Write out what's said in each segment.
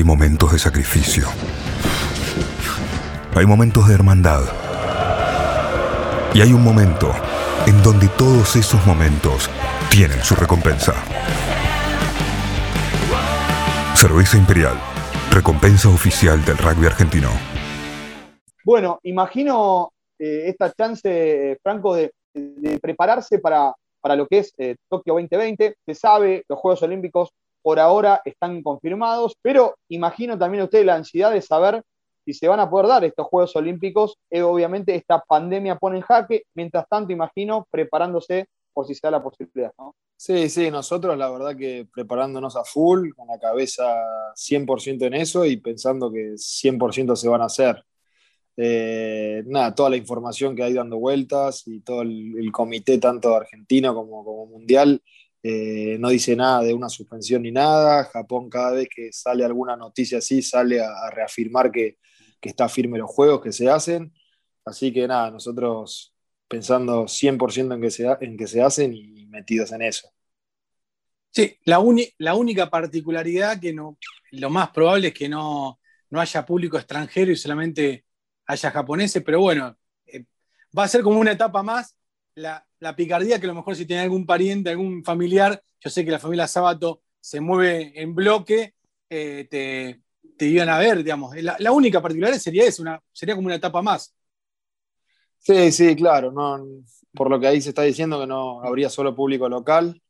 Hay momentos de sacrificio. Hay momentos de hermandad. Y hay un momento en donde todos esos momentos tienen su recompensa. Cerveza Imperial, recompensa oficial del rugby argentino. Bueno, imagino eh, esta chance, Franco, de, prepararse para, para, lo que es eh, Tokio 2020. Se sabe, los Juegos Olímpicos por ahora están confirmados, pero imagino también a usted la ansiedad de saber si se van a poder dar estos Juegos Olímpicos. Eh, obviamente esta pandemia pone en jaque, mientras tanto imagino preparándose por si se da la posibilidad. Sí, sí, nosotros la verdad que preparándonos a full, con la cabeza 100% en eso y pensando que 100% se van a hacer. Eh, nada, toda la información que hay dando vueltas y todo el, comité, tanto argentino como mundial, eh, no dice nada de una suspensión ni nada. Japón cada vez que sale alguna noticia así sale a, reafirmar que, está firme los juegos que se hacen. Así que nada, nosotros pensando 100% en que, se, en que se hacen y metidos en eso. Sí, la, la única particularidad que no, lo más probable es que no, no haya público extranjero y solamente haya japoneses, pero bueno, eh, va a ser como una etapa más la, picardía que a lo mejor si tiene algún pariente, algún familiar, yo sé que la familia Sábato se mueve en bloque, eh, te, te, iban a ver, digamos. La, única particularidad sería eso, una, sería como una etapa más. Sí, sí, claro. No, por lo que ahí se está diciendo que no habría solo público local.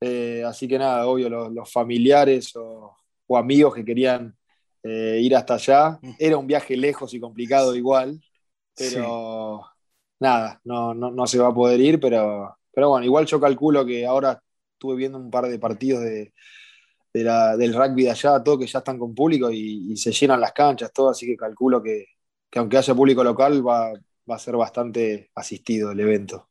Eh, así que nada, obvio, los, familiares o, amigos que querían eh, ir hasta allá. Mm. Era un viaje lejos y complicado igual, pero nada, no, no, se va a poder ir, pero, pero bueno, igual yo calculo que ahora estuve viendo un par de partidos de, del rugby de allá, todo que ya están con público y, se llenan las canchas, todo, así que calculo que, aunque haya público local va, a ser bastante asistido el evento.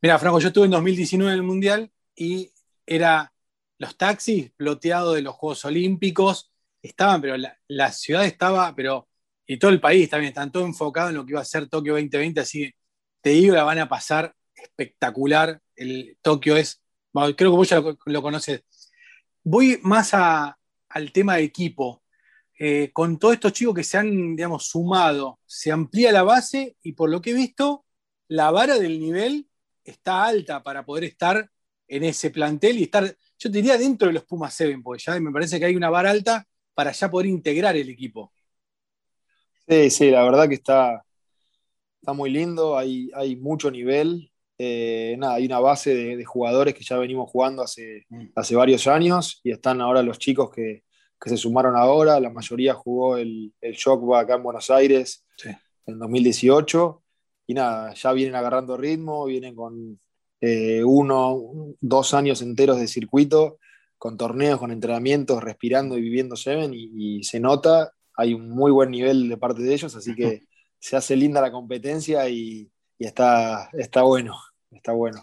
Mira, Franco, yo estuve en 2019 en el Mundial y era los taxis bloteados de los Juegos Olímpicos, estaban, pero la, la ciudad estaba, pero y todo el país también, están todo enfocado en lo que iba a ser Tokio 2020, así que te digo, la van a pasar espectacular. El Tokio es, creo que vos ya lo, conoces. Voy más al tema de equipo. Eh, con todos estos chicos que se han, digamos, sumado, se amplía la base y por lo que he visto, la vara del nivel está alta para poder estar en ese plantel y estar, yo diría, dentro de los Pumas 7, porque ya me parece que hay una vara alta para ya poder integrar el equipo. Sí, sí, la verdad que está, está muy lindo, hay, hay mucho nivel. Eh, nada, hay una base de, jugadores que ya venimos jugando hace, mm. hace varios años y están ahora los chicos que, se sumaron ahora. La mayoría jugó el, el Shockba acá en Buenos Aires en 2018 y nada, ya vienen agarrando ritmo, vienen con eh, uno, dos años enteros de circuito, con torneos, con entrenamientos, respirando y viviendo Seven y, y se nota, hay un muy buen nivel de parte de ellos, así que se hace linda la competencia y, está, está bueno, está bueno.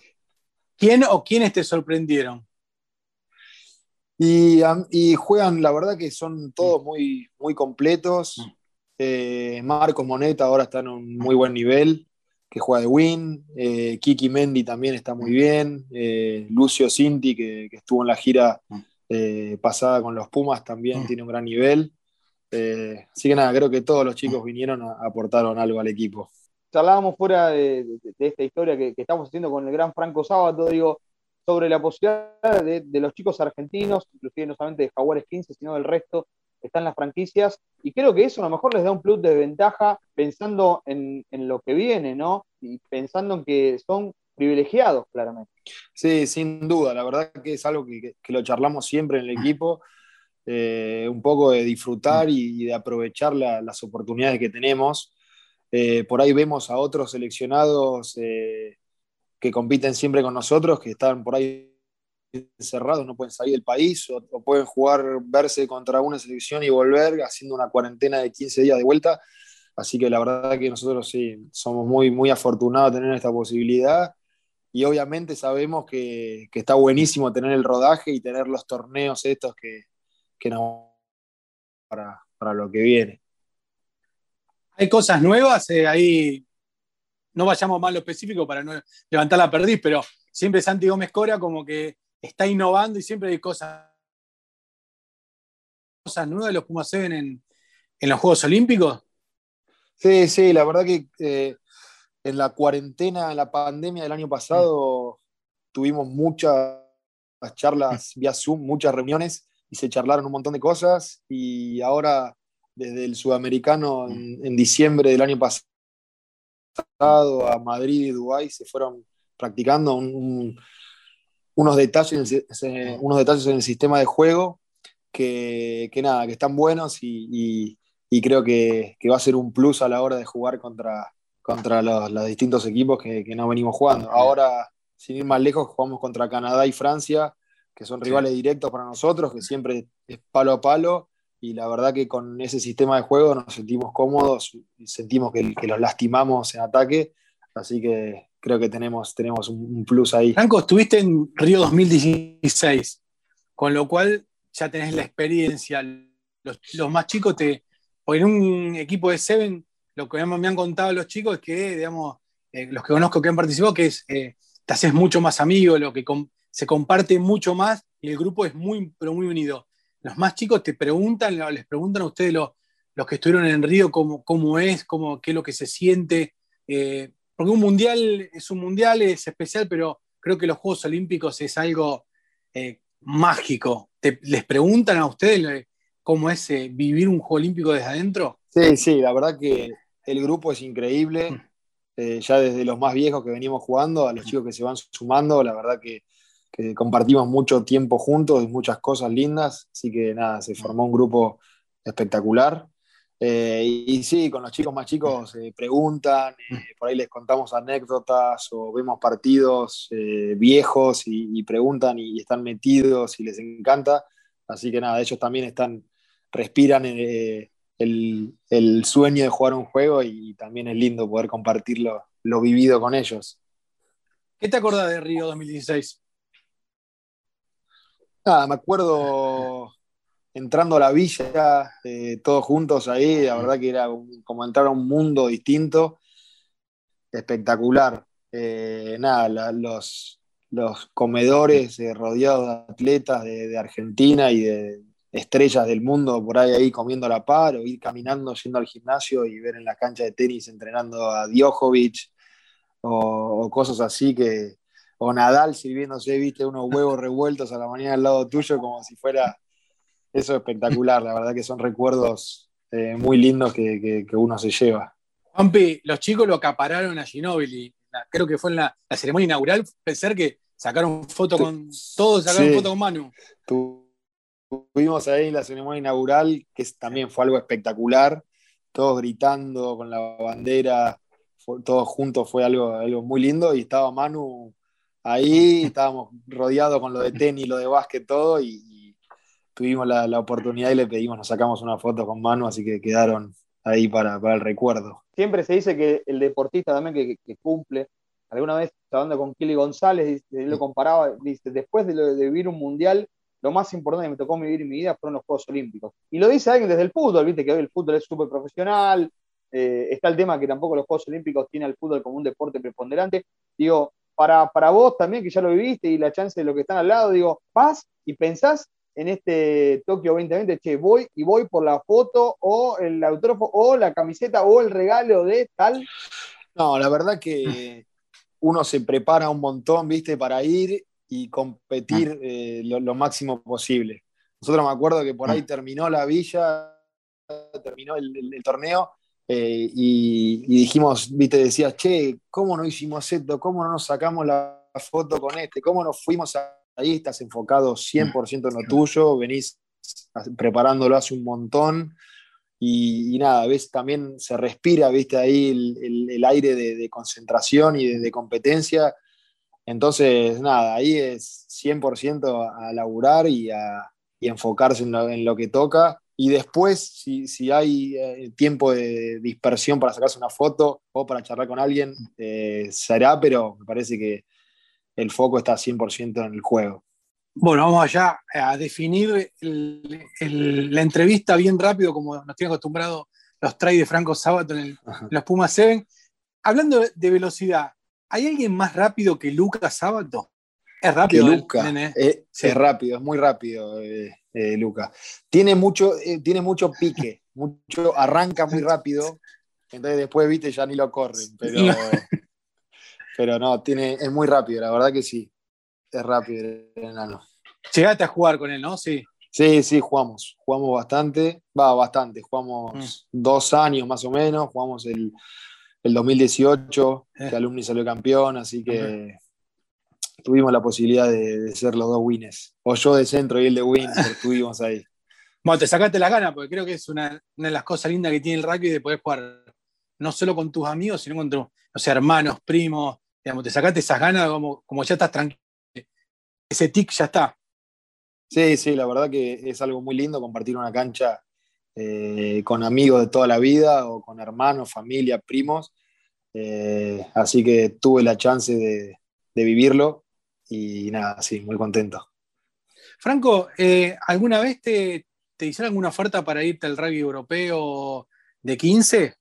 ¿Quién o quiénes te sorprendieron? Y, juegan, la verdad que son todos muy, muy completos. Mm. Eh, Marcos Moneta ahora está en un muy buen nivel, que juega de win. Eh, Kiki Mendy también está muy bien. Eh, Lucio Cinti, que, estuvo en la gira mm. pasada con los Pumas, también mm. tiene un gran nivel. Eh, así que nada, creo que todos los chicos vinieron a aportaron algo al equipo. Charlábamos fuera de, esta historia que, estamos haciendo con el gran Franco Sábato, digo, sobre la posibilidad de, los chicos argentinos, inclusive no solamente de Jaguares 15, sino del resto, están las franquicias, y creo que eso a lo mejor les da un plus de ventaja pensando en, lo que viene, ¿no? Y pensando en que son privilegiados, claramente. Sí, sin duda, la verdad que es algo que, que lo charlamos siempre en el equipo. Eh, un poco de disfrutar y, de aprovechar las oportunidades que tenemos. Eh, por ahí vemos a otros seleccionados eh, que compiten siempre con nosotros, que están por ahí encerrados, no pueden salir del país o, pueden jugar, verse contra una selección y volver haciendo una cuarentena de 15 días de vuelta. Así que la verdad que nosotros sí somos muy, muy afortunados de tener esta posibilidad y obviamente sabemos que, que está buenísimo tener el rodaje y tener los torneos estos que, que no para, para lo que viene. Hay cosas nuevas, eh, ahí no vayamos más a lo específico para no levantar la perdiz, pero siempre Santi Gómez Cora como que está innovando y siempre hay cosas cosas nuevas de los Pumas 7 en, en los Juegos Olímpicos? Sí, sí, la verdad que eh, en la cuarentena, en la pandemia del año pasado, tuvimos muchas charlas vía Zoom, muchas reuniones y se charlaron un montón de cosas y ahora desde el sudamericano en, diciembre del año pasado a Madrid y Dubái se fueron practicando unos, detalles, unos detalles en el sistema de juego que, nada, que están buenos y, creo que, va a ser un plus a la hora de jugar contra, contra los, distintos equipos que, no venimos jugando. Ahora, sin ir más lejos, jugamos contra Canadá y Francia, que son rivales directos para nosotros, que siempre es palo a palo y la verdad que con ese sistema de juego nos sentimos cómodos, y sentimos que, que los lastimamos en ataque, así que creo que tenemos, tenemos un, plus ahí. Franco, estuviste en Río 2016, con lo cual ya tenés la experiencia. Los, más chicos te. Porque en un equipo de Seven, lo que me han contado los chicos es que, digamos, eh, los que conozco que han participado, que es, eh, te haces mucho más amigo, lo que se comparte mucho más y el grupo es muy, pero muy unido los más chicos te preguntan, les preguntan a ustedes los, que estuvieron en Río cómo, cómo es, cómo, qué es lo que se siente. Eh, porque un mundial es un mundial, es especial, pero creo que los Juegos Olímpicos es algo eh, mágico. ¿Les preguntan a ustedes eh, cómo es vivir un Juego Olímpico desde adentro? Sí, sí, la verdad que el grupo es increíble. Mm. ya desde los más viejos que venimos jugando a los mm. chicos que se van sumando, la verdad que que compartimos mucho tiempo juntos y muchas cosas lindas, así que nada, se formó un grupo espectacular. Eh, y, sí, con los chicos más chicos eh, preguntan, eh, por ahí les contamos anécdotas o vemos partidos viejos y, preguntan y, están metidos y les encanta. Así que nada, ellos también están, respiran el, el, sueño de jugar un juego y, también es lindo poder compartirlo lo vivido con ellos. ¿Qué te acordás de Río 2016? Nada, me acuerdo entrando a la villa, eh, todos juntos ahí, la verdad que era como entrar a un mundo distinto, espectacular. Eh, nada, los, los, comedores eh, rodeados de atletas de, Argentina y de estrellas del mundo por ahí, ahí comiendo la par, o ir caminando, yendo al gimnasio y ver en la cancha de tenis entrenando a Djokovic o cosas así que, o Nadal sirviéndose, viste, unos huevos revueltos a la mañana al lado tuyo, como si fuera eso espectacular. La verdad que son recuerdos eh, muy lindos que, uno se lleva. Juanpi, los chicos lo acapararon a Ginóbili. Creo que fue en la, ceremonia inaugural. Pensar que sacaron foto con. Todos sacaron foto con Manu. Tuvimos ahí la ceremonia inaugural, que también fue algo espectacular. Todos gritando con la bandera, todos juntos, fue algo, algo muy lindo. Y estaba Manu ahí, estábamos rodeados con lo de tenis, lo de básquet, todo, y, tuvimos la, oportunidad y le pedimos, nos sacamos una foto con Manu, así que quedaron ahí para, el recuerdo. Siempre se dice que el deportista también que, cumple, alguna vez hablando con Kili González, él lo comparaba, dice, después de, vivir un mundial, lo más importante que me tocó vivir en mi vida fueron los Juegos Olímpicos. Y lo dice alguien desde el fútbol, viste que hoy el fútbol es súper profesional, eh, está el tema que tampoco los Juegos Olímpicos tienen al fútbol como un deporte preponderante. Digo, para, vos también, que ya lo viviste y la chance de lo que están al lado, digo, vas y pensás en este Tokio 2020, che, voy y voy por la foto o el autógrafo o la camiseta o el regalo de tal? No, la verdad que uno se prepara un montón, viste, para ir y competir ah. eh, lo, máximo posible. Nosotros me acuerdo que por ahí ah. terminó la villa, terminó el torneo eh, y, dijimos, viste, decías, che, ¿cómo no hicimos esto? ¿Cómo no nos sacamos la foto con este? ¿Cómo nos fuimos ahí? Estás enfocado 100% en lo tuyo, venís preparándolo hace un montón. Y, nada, ves, también se respira, viste, ahí el, aire de, concentración y de, competencia. Entonces, nada, ahí es 100% a laburar y a enfocarse en lo que toca y después, si, si hay eh, tiempo de dispersión para sacarse una foto o para charlar con alguien, eh, será, pero me parece que el foco está 100% en el juego. Bueno, vamos allá a definir la entrevista bien rápido, como nos tienen acostumbrado los trays de Franco Sábato en, los Pumas 7. Hablando de velocidad, ¿hay alguien más rápido que Lucas Sábato? Es rápido. Lucas, es, es, rápido, es muy rápido. Eh, eh, Luca. Tiene mucho, eh, tiene mucho pique, mucho, arranca muy rápido, entonces después, viste, ya ni lo corren, pero, pero no, tiene, es muy rápido, la verdad que sí, es rápido el enano. Llegaste a jugar con él, ¿no? Sí. Sí, sí, jugamos, jugamos bastante, va, bastante, jugamos Mm. dos años más o menos, jugamos el, el 2018, Eh. que Alumni salió campeón, así que tuvimos la posibilidad de, de ser los dos winners. O yo de centro y él de win, estuvimos ahí. Bueno, te sacaste las ganas, porque creo que es una, una de las cosas lindas que tiene el rugby de poder jugar no solo con tus amigos, sino con tus no sé, hermanos, primos. Digamos, te sacaste esas ganas como, como ya estás tranquilo. Ese tic ya está. Sí, sí, la verdad que es algo muy lindo compartir una cancha eh, con amigos de toda la vida o con hermanos, familia, primos. Eh, así que tuve la chance de, de vivirlo y nada, sí, muy contento. Franco, eh, ¿alguna vez te, te hicieron alguna oferta para irte al rugby europeo de 15?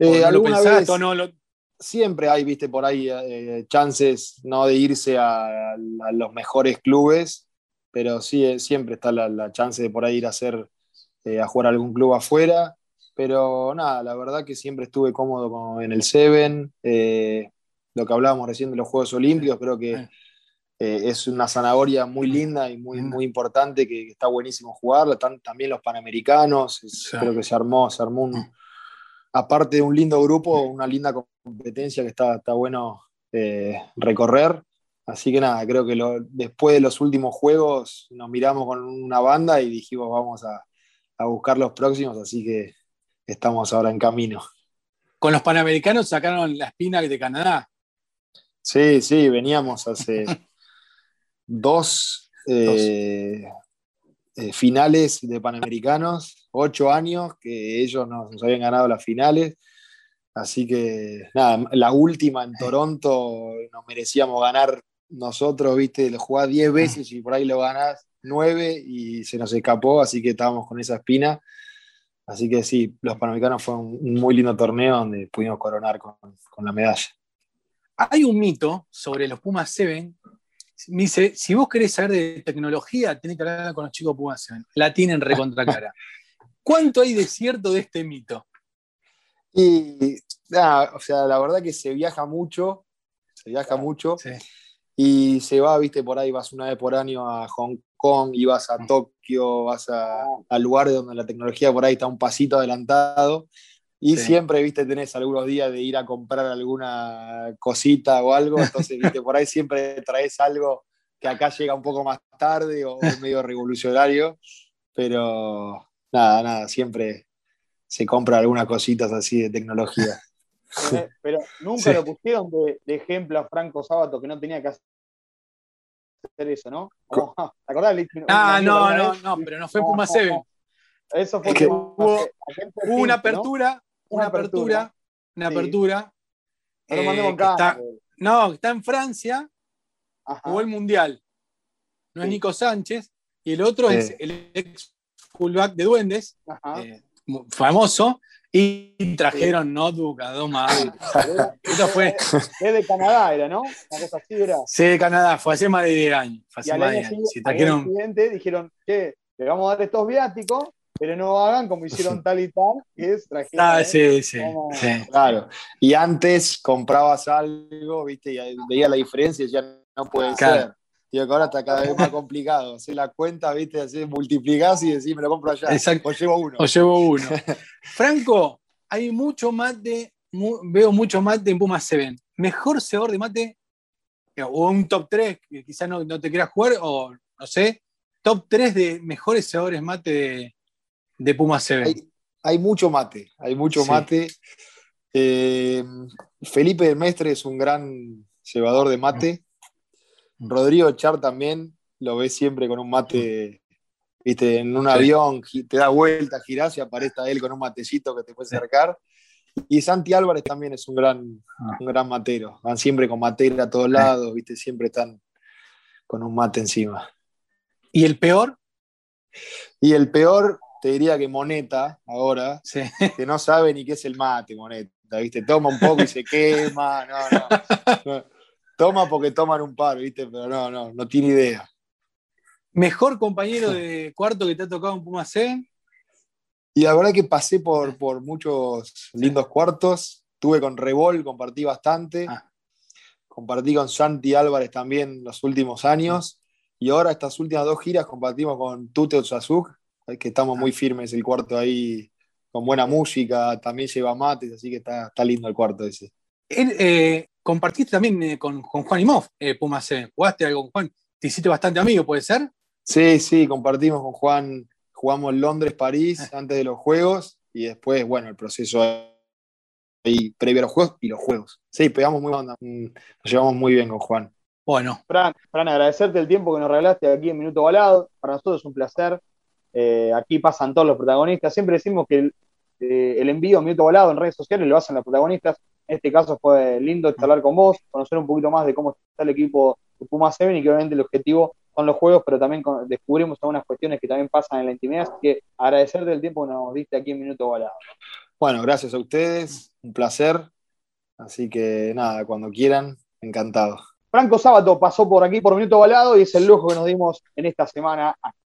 ¿O Eh, no lo alguna pensaste vez- o no lo- siempre hay, viste, por ahí eh, chances ¿no? de irse a, a los mejores clubes, pero sí, siempre está la, la chance de por ahí ir a hacer, a jugar a algún club afuera. Pero nada, la verdad que siempre estuve cómodo con- en el Seven. lo que hablábamos recién de los Juegos Olímpicos, creo que. Eh, es una zanahoria muy linda y muy, muy importante que, que está buenísimo jugarla. Tan- también los Panamericanos, es- Sí. creo que se armó, se armó un, aparte de un lindo grupo, una linda competencia que está, está bueno eh, recorrer. Así que nada, creo que lo- después de los últimos juegos nos miramos con una banda y dijimos vamos a, a buscar los próximos, así que estamos ahora en camino. Con los panamericanos sacaron la espina de Canadá. Sí, sí, veníamos hace dos eh, eh, finales de Panamericanos, ocho años que ellos nos, nos habían ganado las finales. Así que nada, la última en Toronto nos merecíamos ganar nosotros, viste, lo jugás diez veces y por ahí lo ganás nueve y se nos escapó, así que estábamos con esa espina. Así que sí, los Panamericanos fue un, muy lindo torneo donde pudimos coronar con, con la medalla. Hay un mito sobre los Pumas 7. Me dice, si vos querés saber de tecnología, tenés que hablar con los chicos Pumas 7. La tienen recontra cara. ¿Cuánto hay de cierto de este mito? Y nada, o sea, la verdad que se viaja mucho, se viaja mucho Sí. y se va, viste, por ahí vas una vez por año a Hong Kong y vas a Tokio, vas a, a lugares donde la tecnología por ahí está un pasito adelantado y Sí. siempre, viste, tenés algunos días de ir a comprar alguna cosita o algo, entonces, viste, por ahí siempre traes algo que acá llega un poco más tarde o es medio revolucionario, pero nada, nada, siempre se compra algunas cositas así de tecnología. Eh, Pero nunca Sí. lo pusieron de, de ejemplo a Franco Sábato que no tenía que hacer eso, ¿no? Como, ah, ¿Te acordás? Ah, no, no, no, pero no fue Pumas 7. Eso fue Es que hubo- 7. Aquel fue Hubo una 15, ¿no? apertura, una apertura, apertura. una Sí. apertura. Eh, está- no, está en Francia, Ajá. jugó el Mundial. No es Sí. Nico Sánchez, y el otro Sí. es el ex fullback de Duendes, eh, famoso, y trajeron notebook a dos más. Esto fue Es de Canadá, era, ¿no? Una cosa así era. C de Canadá, fue hace más de 10 años. Fue Y hace al más de año 10 siguiente, años. Si trajeron, dijeron que le vamos a dar estos viáticos, pero no hagan como hicieron tal y tal, que es trajeron, ah, ¿eh? sí, sí, Como- sí. Claro. Y antes comprabas algo, viste, y veías la diferencia y ya no puede Claro. ser. Digo que ahora está cada vez más complicado. Hacer la cuenta, viste, así multiplicás y decís, me lo compro allá. Exacto. O llevo uno. O llevo uno. Franco, hay mucho mate, mu- veo mucho mate en Pumas 7. Mejor cebador de mate, o un top 3, que quizás no, no te quieras jugar, o no sé, top 3 de mejores cebadores mate de, de Pumas 7. Hay, hay mucho mate, hay mucho Sí. mate. Eh, Felipe del Mestre es un gran cebador de mate. Mm. Rodrigo Char también lo ves siempre con un mate, viste, en un Sí. avión, te da vuelta, girás y aparece él con un matecito que te puede acercar. Y Santi Álvarez también es un gran, Ah. un gran matero. Van siempre con matera a todos lados, viste, siempre están con un mate encima. ¿Y el peor? Y el peor, te diría que Moneta, ahora, Sí. que no sabe ni qué es el mate, Moneta, ¿viste? Toma un poco y se quema, no, no. no. Toma porque toman un par, ¿viste? Pero no, no, no tiene idea. ¿Mejor compañero de cuarto que te ha tocado en Puma C? Y la verdad que pasé por, por muchos lindos cuartos. Tuve con Revol, compartí bastante. Ah. Compartí con Santi Álvarez también los últimos años. Y ahora estas últimas dos giras compartimos con Tute Otsazuk, que estamos muy firmes el cuarto ahí, con buena música, también lleva mates, así que está, está lindo el cuarto ese. Él, eh, compartiste también eh, con, con, Juan Imov, eh, Puma C. ¿Jugaste algo con Juan? ¿Te hiciste bastante amigo, puede ser? Sí, sí, compartimos con Juan, jugamos Londres, París, Ah. antes de los Juegos, y después, bueno, el proceso ahí previo a los Juegos y los Juegos. Sí, pegamos muy onda, mm, nos llevamos muy bien con Juan. Bueno, Fran, Fran, agradecerte el tiempo que nos regalaste aquí en Minuto Balado. Para nosotros es un placer. Eh, aquí pasan todos los protagonistas. Siempre decimos que el, eh, el envío a Minuto Balado en redes sociales lo hacen los protagonistas. En este caso fue lindo charlar con vos, conocer un poquito más de cómo está el equipo de Puma 7 y que obviamente el objetivo son los juegos, pero también con- descubrimos algunas cuestiones que también pasan en la intimidad. Así que agradecerte el tiempo que nos diste aquí en Minuto Balado. Bueno, gracias a ustedes, un placer. Así que nada, cuando quieran, encantado. Franco Sábato pasó por aquí por Minuto Balado y es el lujo que nos dimos en esta semana